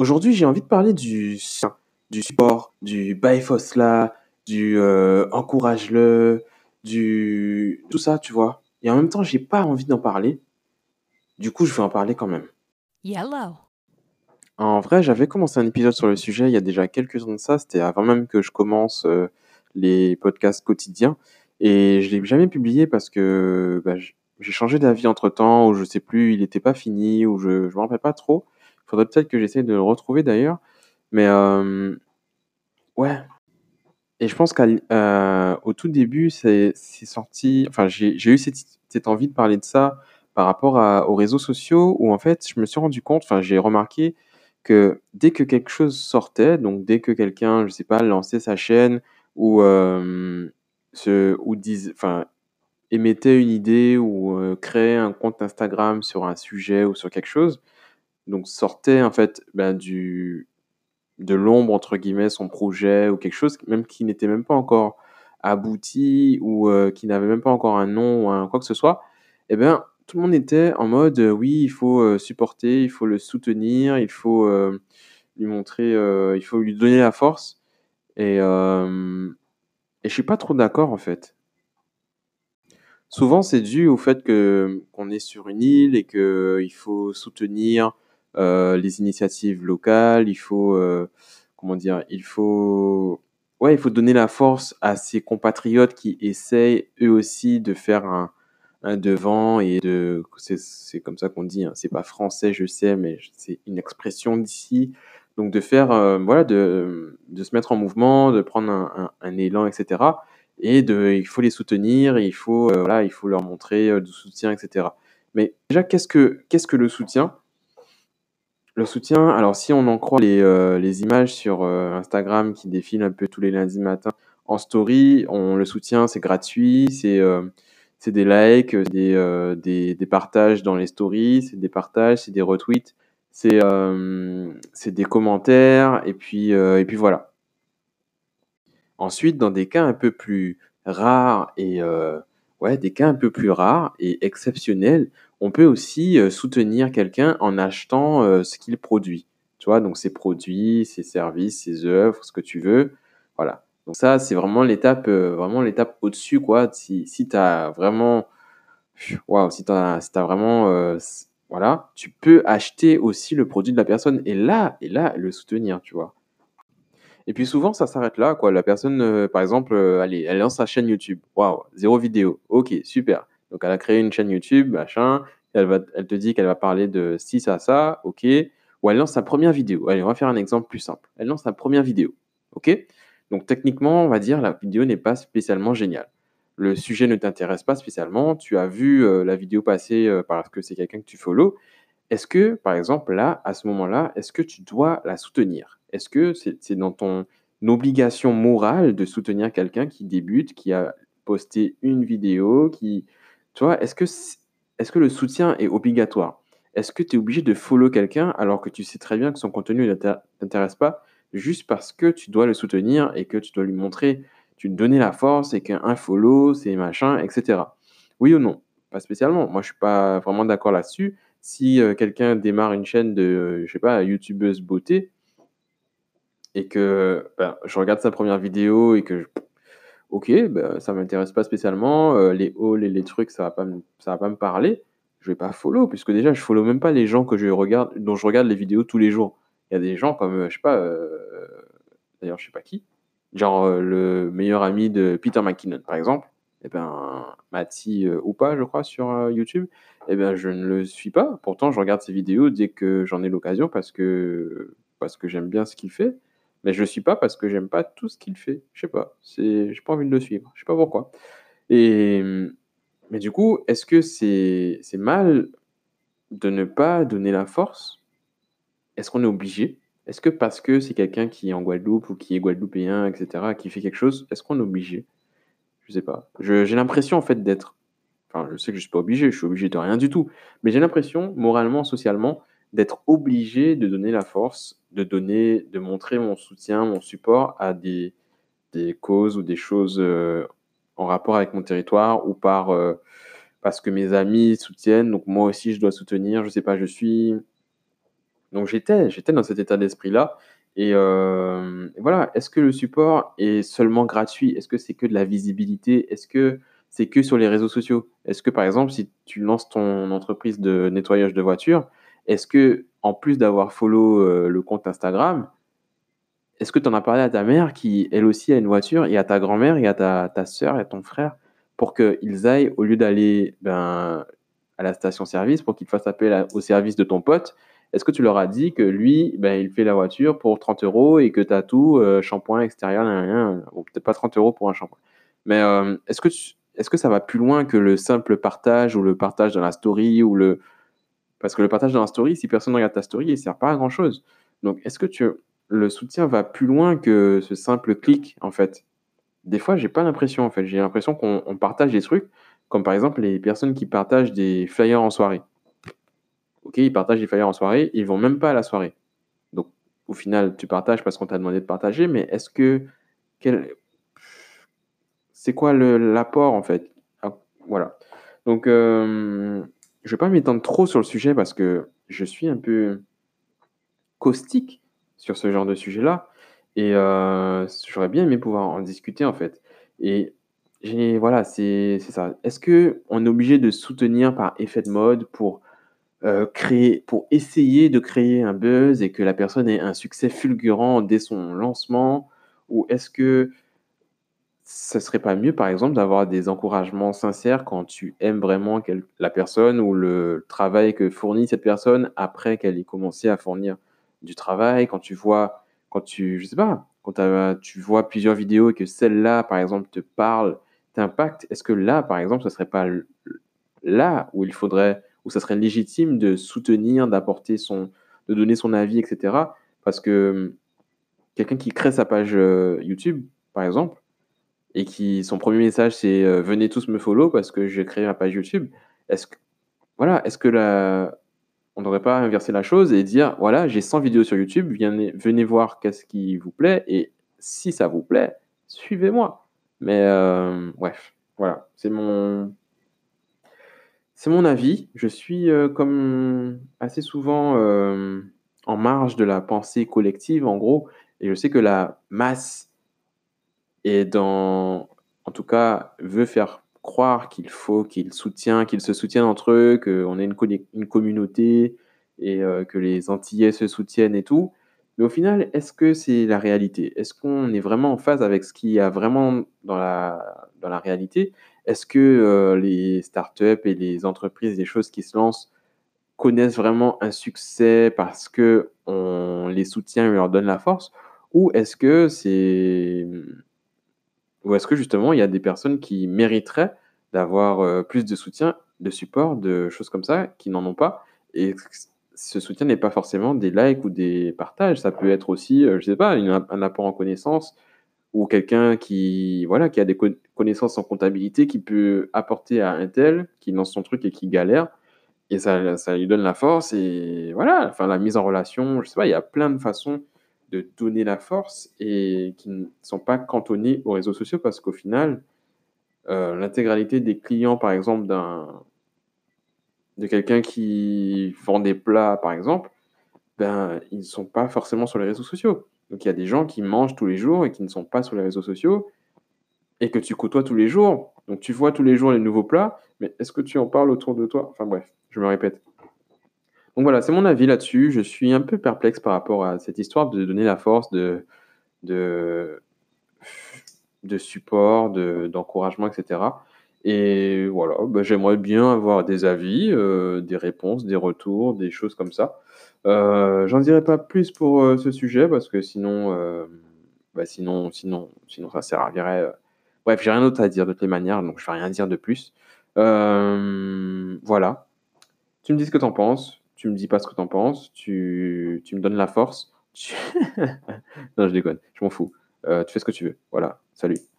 Aujourd'hui, j'ai envie de parler du, du support, du Baefosla, du euh, encourage-le, du tout ça, tu vois. Et en même temps, j'ai pas envie d'en parler. Du coup, je vais en parler quand même. Yellow. En vrai, j'avais commencé un épisode sur le sujet il y a déjà quelques ans de ça. C'était avant même que je commence euh, les podcasts quotidiens. Et je l'ai jamais publié parce que bah, j'ai changé d'avis entre temps, ou je sais plus, il était pas fini, ou je, je me rappelle pas trop. Faudrait peut-être que j'essaye de le retrouver d'ailleurs. Mais euh, ouais. Et je pense qu'au tout début, c'est sorti. Enfin, j'ai eu cette, envie de parler de ça par rapport aux réseaux sociaux où en fait, je me suis rendu compte, enfin, j'ai remarqué que dès que quelque chose sortait, donc dès que quelqu'un, je sais pas, lançait sa chaîne ou, euh, se, ou dis, émettait une idée ou euh, créait un compte Instagram sur un sujet ou sur quelque chose, donc sortait en fait ben, du, de l'ombre, entre guillemets, son projet ou quelque chose, même qui n'était même pas encore abouti ou euh, qui n'avait même pas encore un nom ou un, quoi que ce soit, eh bien, tout le monde était en mode euh, oui, il faut euh, supporter, il faut le soutenir, il faut lui montrer, il faut lui donner la force. Et, et je suis pas trop d'accord en fait. Souvent, c'est dû au fait que qu'on est sur une île et que il faut soutenir les initiatives locales. Il faut, euh, comment dire, il faut, ouais, il faut donner la force à ses compatriotes qui essayent eux aussi de faire un, un devant et de, c'est comme ça qu'on dit. Hein, c'est pas français, je sais, mais c'est une expression d'ici. Donc de faire, euh, voilà, de, de se mettre en mouvement, de prendre un, un, élan, etc et de, il faut les soutenir, il faut, euh, voilà, il faut leur montrer euh, du soutien, etc. Mais déjà, qu'est-ce que, qu'est-ce que le soutien? Le soutien, alors si on en croit les, euh, images sur euh, Instagram qui défilent un peu tous les lundis matin en story, on, le soutien, c'est gratuit, c'est euh, des likes, des, partages dans les stories, c'est des partages, c'est des retweets, c'est c'est des commentaires, et puis, et puis voilà. Ensuite, dans des cas un peu plus rares et ouais, des cas un peu plus rares et exceptionnels, on peut aussi euh, soutenir quelqu'un en achetant euh, ce qu'il produit. Tu vois, donc ses produits, ses services, ses œuvres, ce que tu veux. Voilà. Donc ça, c'est vraiment l'étape, euh, vraiment l'étape au-dessus, quoi. Si, si tu as vraiment, waouh, si tu as, si t'as vraiment, voilà, tu peux acheter aussi le produit de la personne et là, et là, le soutenir, tu vois. Et puis souvent, ça s'arrête là, quoi. La personne, euh, par exemple, euh, allez, elle lance sa chaîne YouTube. Waouh, zéro vidéo. Ok, super. Donc, elle a créé une chaîne YouTube, machin. Elle te dit qu'elle va parler de ci, ça, ça. Ok. Ou elle lance sa première vidéo. Allez, on va faire un exemple plus simple. Elle lance sa première vidéo. Ok. Donc, techniquement, on va dire la vidéo n'est pas spécialement géniale. Le sujet ne t'intéresse pas spécialement. Tu as vu euh, la vidéo passer parce que c'est quelqu'un que tu follow. Est-ce que, par exemple, là, à ce moment-là, est-ce que tu dois la soutenir? Est-ce que c'est dans ton obligation morale de soutenir quelqu'un qui débute, qui a posté une vidéo, qui... Tu est-ce que, le soutien est obligatoire? Est-ce que tu es obligé de follow quelqu'un alors que tu sais très bien que son contenu ne t'intér- t'intéresse pas, juste parce que tu dois le soutenir et que tu dois lui montrer, tu lui donner la force et qu'un follow, c'est machin, etc. Oui ou non? Pas spécialement. Moi, je suis pas vraiment d'accord là-dessus si euh, quelqu'un démarre une chaîne de, euh, je sais pas, youtubeuse beauté et que ben, je regarde sa première vidéo et que, je- ok, ben, ça m'intéresse pas spécialement, euh, les hauls et les trucs, ça va pas ça va pas me parler, je vais pas follow, puisque déjà, je follow même pas les gens que je regarde, dont je regarde les vidéos tous les jours. Il y a des gens comme, euh, je sais pas, euh, d'ailleurs, je sais pas qui, genre le meilleur ami de Peter McKinnon, par exemple, et ben, Mati ou pas, je crois, sur YouTube, eh ben, je ne le suis pas. Pourtant, je regarde ses vidéos dès que j'en ai l'occasion parce que, parce que j'aime bien ce qu'il fait. Mais je le suis pas parce que j'aime pas tout ce qu'il fait. Je sais pas. C'est, j'ai pas envie de le suivre. Je sais pas pourquoi. Et, mais du coup, est-ce que c'est, c'est mal de ne pas donner la force? Est-ce qu'on est obligé? Est-ce que parce que c'est quelqu'un qui est en Guadeloupe ou qui est guadeloupéen, etc., qui fait quelque chose, est-ce qu'on est obligé? Je sais pas. J'ai l'impression en fait d'être Enfin, je sais que je suis pas obligé, je suis obligé de rien du tout. Mais j'ai l'impression, moralement, socialement, d'être obligé de donner la force, de donner, de montrer mon soutien, mon support à des, causes ou des choses euh, en rapport avec mon territoire ou par euh, parce que mes amis soutiennent, donc moi aussi je dois soutenir. Je sais pas, je suis, Donc j'étais j'étais dans cet état d'esprit-là et heu, voilà. Est-ce que le support est seulement gratuit? Est-ce que c'est que de la visibilité? Est-ce que c'est que sur les réseaux sociaux? Est-ce que, par exemple, si tu lances ton entreprise de nettoyage de voitures, est-ce qu'en plus d'avoir follow, heu, le compte Instagram, est-ce que tu en as parlé à ta mère qui, elle aussi, a une voiture et à ta grand-mère et à ta ta sœur et à ton frère pour qu'ils aillent au lieu d'aller, ben, à la station-service pour qu'ils fassent appel au service de ton pote, est-ce que tu leur as dit que lui, ben, il fait la voiture pour 30 euros et que tu as tout, heu, shampoing extérieur, bon, peut-être pas 30 euros pour un shampoing. Mais, que tu est-ce que ça va plus loin que le simple partage ou le partage dans la story ou le parce que le partage dans la story, si personne ne regarde ta story, il sert pas à grand chose. Donc est-ce que tu le soutien va plus loin que ce simple clic, en fait? Des fois, j'ai pas l'impression, en fait. J'ai l'impression qu'on on partage des trucs, comme par exemple les personnes qui partagent des flyers en soirée. OK, ils partagent des flyers en soirée, ils vont même pas à la soirée. Donc au final, tu partages parce qu'on t'a demandé de partager, mais est-ce que quel c'est quoi l'apport, en fait? Ah, voilà. Donc, hem, je vais pas m'étendre trop sur le sujet parce que je suis un peu caustique sur ce genre de sujet-là et heu, j'aurais bien aimé pouvoir en discuter, en fait et voilà, c'est ça. Est-ce qu'on est obligé de soutenir par effet de mode pour, heu, créer pour essayer de créer un buzz et que la personne ait un succès fulgurant dès son lancement? Ou est-ce que ce serait pas mieux, par exemple, d'avoir des encouragements sincères quand tu aimes vraiment la personne ou le travail que fournit cette personne après qu'elle ait commencé à fournir du travail? Quand tu vois quand tu je sais pas, quand tu vois plusieurs vidéos et que celle-là, par exemple, te parle, t'impacte, est-ce que là, par exemple, ce serait pas là où il faudrait où ça serait légitime de soutenir, d'apporter son de donner son avis et cetera? Parce que, mmh, quelqu'un qui crée sa page, heu, YouTube, par exemple et qui son premier message c'est, heu: «Venez tous me follow parce que j'ai créé ma page YouTube». Est-ce que voilà, est-ce que la on devrait pas inverser la chose et dire: «Voilà, j'ai 100 vidéos sur YouTube, vienez venez voir qu'est-ce qui vous plaît et si ça vous plaît, suivez-moi». Mais, hem, bref, voilà, c'est mon c'est mon avis. Je suis, heu, comme assez souvent, en marge de la pensée collective, en gros et je sais que la masse et dans en tout cas, veut faire croire qu'il faut qu'il soutient qu'ils se soutiennent entre eux, qu'on est une communauté et heu, que les Antillais se soutiennent et tout. Mais au final, est-ce que c'est la réalité? Est-ce qu'on est vraiment en phase avec ce qu'il y a vraiment dans la dans la réalité? Est-ce que, heu, les startups et les entreprises, les choses qui se lancent connaissent vraiment un succès parce qu'on les soutient et on leur donne la force? Ou est-ce que c'est, ou est-ce que justement il y a des personnes qui mériteraient d'avoir, heu, plus de soutien, de support, de choses comme ça, qui n'en ont pas? Et ce soutien n'est pas forcément des likes ou des partages? Ça peut être aussi, heu, je sais pas, un apport en connaissances ou quelqu'un qui, voilà, qui a des con connaissances en comptabilité, qui peut apporter à un tel, qui lance son truc et qui galère et ça ça lui donne la force et voilà, enfin la mise en relation, je sais pas, il y a plein de façons de donner la force et qui ne sont pas cantonnés aux réseaux sociaux parce qu'au final, heu, l'intégralité des clients, par exemple, d'un de quelqu'un qui vend des plats, par exemple, ben, ils ne sont pas forcément sur les réseaux sociaux. Donc il y a des gens qui mangent tous les jours et qui ne sont pas sur les réseaux sociaux et que tu côtoies tous les jours. Donc tu vois tous les jours les nouveaux plats, mais est-ce que tu en parles autour de toi? Enfin bref, je me répète. Donc voilà, c'est mon avis là-dessus. Je suis un peu perplexe par rapport à cette histoire de donner la force, de de de support, de d'encouragement et cetera et voilà, bah, j'aimerais bien avoir des avis, heu, des réponses, des retours, des choses comme ça. Heu, j'en dirai pas plus pour, heu, ce sujet parce que sinon, bah, sinon sinon sinon ça servirait, bref, j'ai rien d'autre à dire de toutes les manières, donc je vais rien dire de plus. Voilà. Tu me dis ce que tu en penses, tu me dis pas ce que tu en penses, tu me donnes la force, non, je déconne, je m'en fous. Heu, tu fais ce que tu veux. Voilà, salut.